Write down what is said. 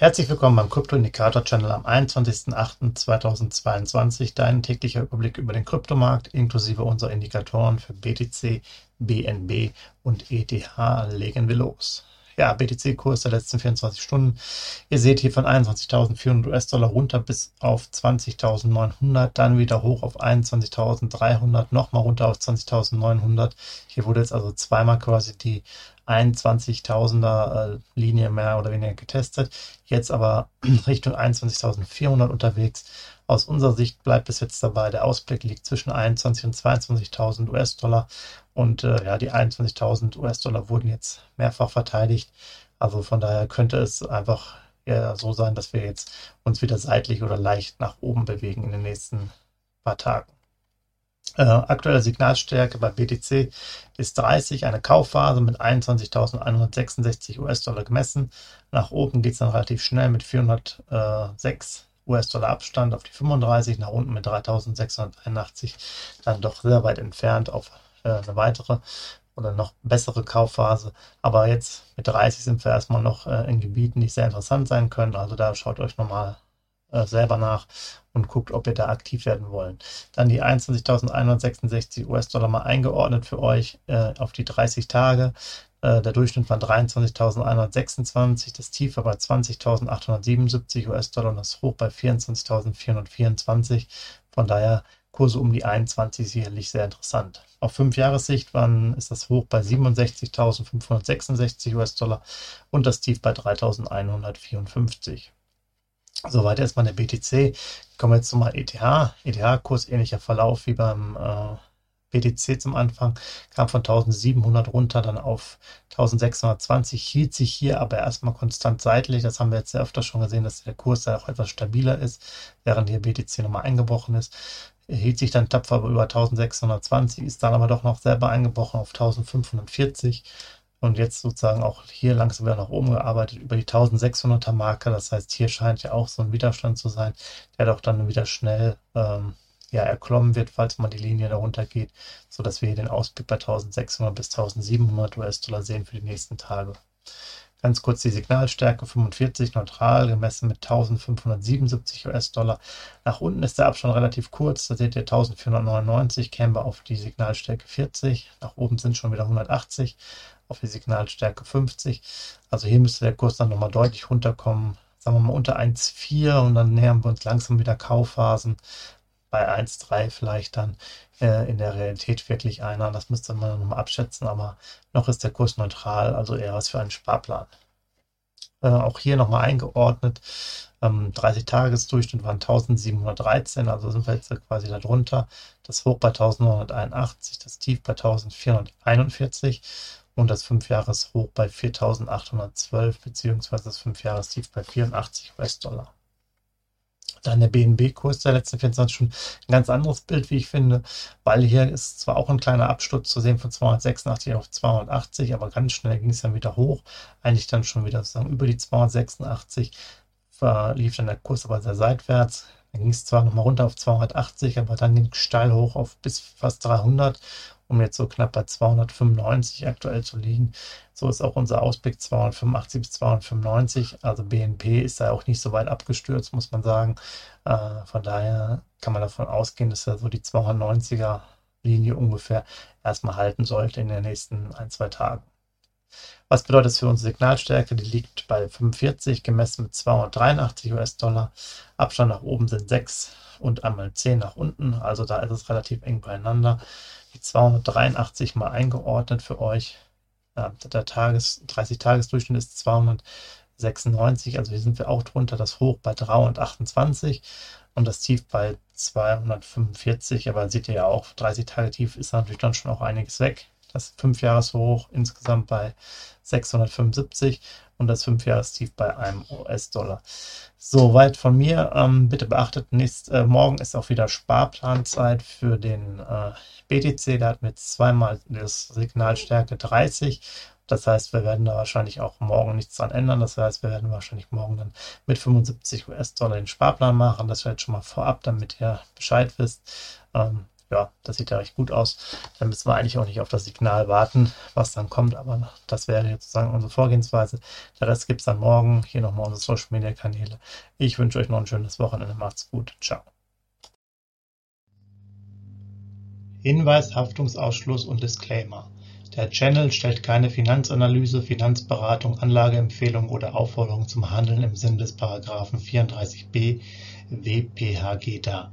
Herzlich willkommen beim Krypto-Indikator Channel am 21.08.2022. Dein täglicher Überblick über den Kryptomarkt inklusive unserer Indikatoren für BTC, BNB und ETH legen wir los. Ja, BTC-Kurs der letzten 24 Stunden. Ihr seht hier von 21.400 US-Dollar runter bis auf 20.900, dann wieder hoch auf 21.300, nochmal runter auf 20.900. Hier wurde jetzt also zweimal quasi die 21.000er äh, Linie mehr oder weniger getestet. Jetzt aber Richtung 21.400 unterwegs. Aus unserer Sicht bleibt es jetzt dabei. Der Ausblick liegt zwischen 21.000 und 22.000 US-Dollar. Und äh, ja, die 21.000 US-Dollar wurden jetzt mehrfach verteidigt. Also von daher könnte es einfach ja, so sein, dass wir jetzt uns wieder seitlich oder leicht nach oben bewegen in den nächsten paar Tagen. Äh, aktuelle Signalstärke bei BTC ist 30, eine Kaufphase mit 21.166 US-Dollar gemessen. Nach oben geht es dann relativ schnell mit 406 US-Dollar Abstand auf die 35, nach unten mit 3.681, dann doch sehr weit entfernt auf äh, eine weitere oder noch bessere Kaufphase. Aber jetzt mit 30 sind wir erstmal noch äh, in Gebieten, die sehr interessant sein können. Also da schaut euch nochmal äh, selber nach und guckt, ob ihr da aktiv werden wollt. Dann die 21.166 US-Dollar mal eingeordnet für euch äh, auf die 30 Tage. Äh, der Durchschnitt war 23.126, das Tief war bei 20.877 US-Dollar und das Hoch bei 24.424. Von daher Kurse um die 21 sicherlich sehr interessant. Auf 5 Jahressicht waren, ist das Hoch bei 67.566 US-Dollar und das Tief bei 3.154. Soweit erstmal der BTC. Kommen wir jetzt zum ETH. ETH-Kurs ähnlicher Verlauf wie beim äh, BTC zum Anfang, kam von 1700 runter, dann auf 1620, hielt sich hier aber erstmal konstant seitlich. Das haben wir jetzt sehr öfter schon gesehen, dass der Kurs da auch etwas stabiler ist, während hier BTC nochmal eingebrochen ist. Er hielt sich dann tapfer über 1620, ist dann aber doch noch selber eingebrochen auf 1540 und jetzt sozusagen auch hier langsam wieder nach oben gearbeitet über die 1600er Marke. Das heißt, hier scheint ja auch so ein Widerstand zu sein, der doch dann wieder schnell ähm, ja, erklommen wird, falls man die Linie darunter geht, so dass wir hier den Ausblick bei 1600 bis 1700 US-Dollar sehen für die nächsten Tage. Ganz kurz die Signalstärke 45 neutral gemessen mit 1577 US-Dollar. Nach unten ist der Abstand relativ kurz, da seht ihr 1499, kämen wir auf die Signalstärke 40. Nach oben sind schon wieder 180 auf die Signalstärke 50. Also hier müsste der Kurs dann nochmal deutlich runterkommen, sagen wir mal unter 1,4 und dann nähern wir uns langsam wieder Kaufphasen bei 1,3 vielleicht dann äh, in der Realität wirklich einer. Das müsste man nochmal abschätzen, aber noch ist der Kurs neutral, also eher was für einen Sparplan. Äh, auch hier nochmal eingeordnet. Ähm, 30-Tages-Durchschnitt waren 1713, also sind wir jetzt quasi darunter. Das Hoch bei 1981, das Tief bei 1441 und das 5-Jahres-Hoch bei 4.812 beziehungsweise das 5-Jahres-Tief bei 84 US-Dollar. Dann der BNB-Kurs der letzten 24 Stunden. Ein ganz anderes Bild, wie ich finde, weil hier ist zwar auch ein kleiner Absturz zu sehen von 286 auf 280, aber ganz schnell ging es dann wieder hoch, eigentlich dann schon wieder sozusagen über die 286, lief dann der Kurs aber sehr seitwärts, dann ging es zwar nochmal runter auf 280, aber dann ging es steil hoch auf bis fast 300 um jetzt so knapp bei 295 aktuell zu liegen. So ist auch unser Ausblick 285 bis 295. Also BNP ist da auch nicht so weit abgestürzt, muss man sagen. Äh, von daher kann man davon ausgehen, dass er so die 290er Linie ungefähr erstmal halten sollte in den nächsten ein, zwei Tagen. Was bedeutet das für unsere Signalstärke? Die liegt bei 45, gemessen mit 283 US-Dollar. Abstand nach oben sind 6 und einmal 10 nach unten. Also da ist es relativ eng beieinander die 283 mal eingeordnet für euch. Der Tages, 30-Tages-Durchschnitt ist 296, also hier sind wir auch drunter. Das Hoch bei 328 und das Tief bei 245. Aber seht ihr ja auch, 30 Tage Tief ist natürlich dann schon auch einiges weg. Das 5-Jahres-Hoch insgesamt bei 675 und das 5-Jahres-Tief bei einem US-Dollar. Soweit von mir. Ähm, bitte beachtet, nächst, äh, morgen ist auch wieder Sparplanzeit für den äh, BTC, da wir jetzt zweimal das Signalstärke 30. Das heißt, wir werden da wahrscheinlich auch morgen nichts dran ändern. Das heißt, wir werden wahrscheinlich morgen dann mit 75 US-Dollar den Sparplan machen. Das jetzt schon mal vorab, damit ihr Bescheid wisst. Ähm, ja, das sieht ja recht gut aus. Dann müssen wir eigentlich auch nicht auf das Signal warten, was dann kommt. Aber das wäre jetzt sozusagen unsere Vorgehensweise. Der Rest gibt es dann morgen. Hier nochmal unsere Social Media Kanäle. Ich wünsche euch noch ein schönes Wochenende. Macht's gut. Ciao. Hinweis, Haftungsausschluss und Disclaimer. Der Channel stellt keine Finanzanalyse, Finanzberatung, Anlageempfehlung oder Aufforderung zum Handeln im Sinne des Paragraphen 34b WPHG dar.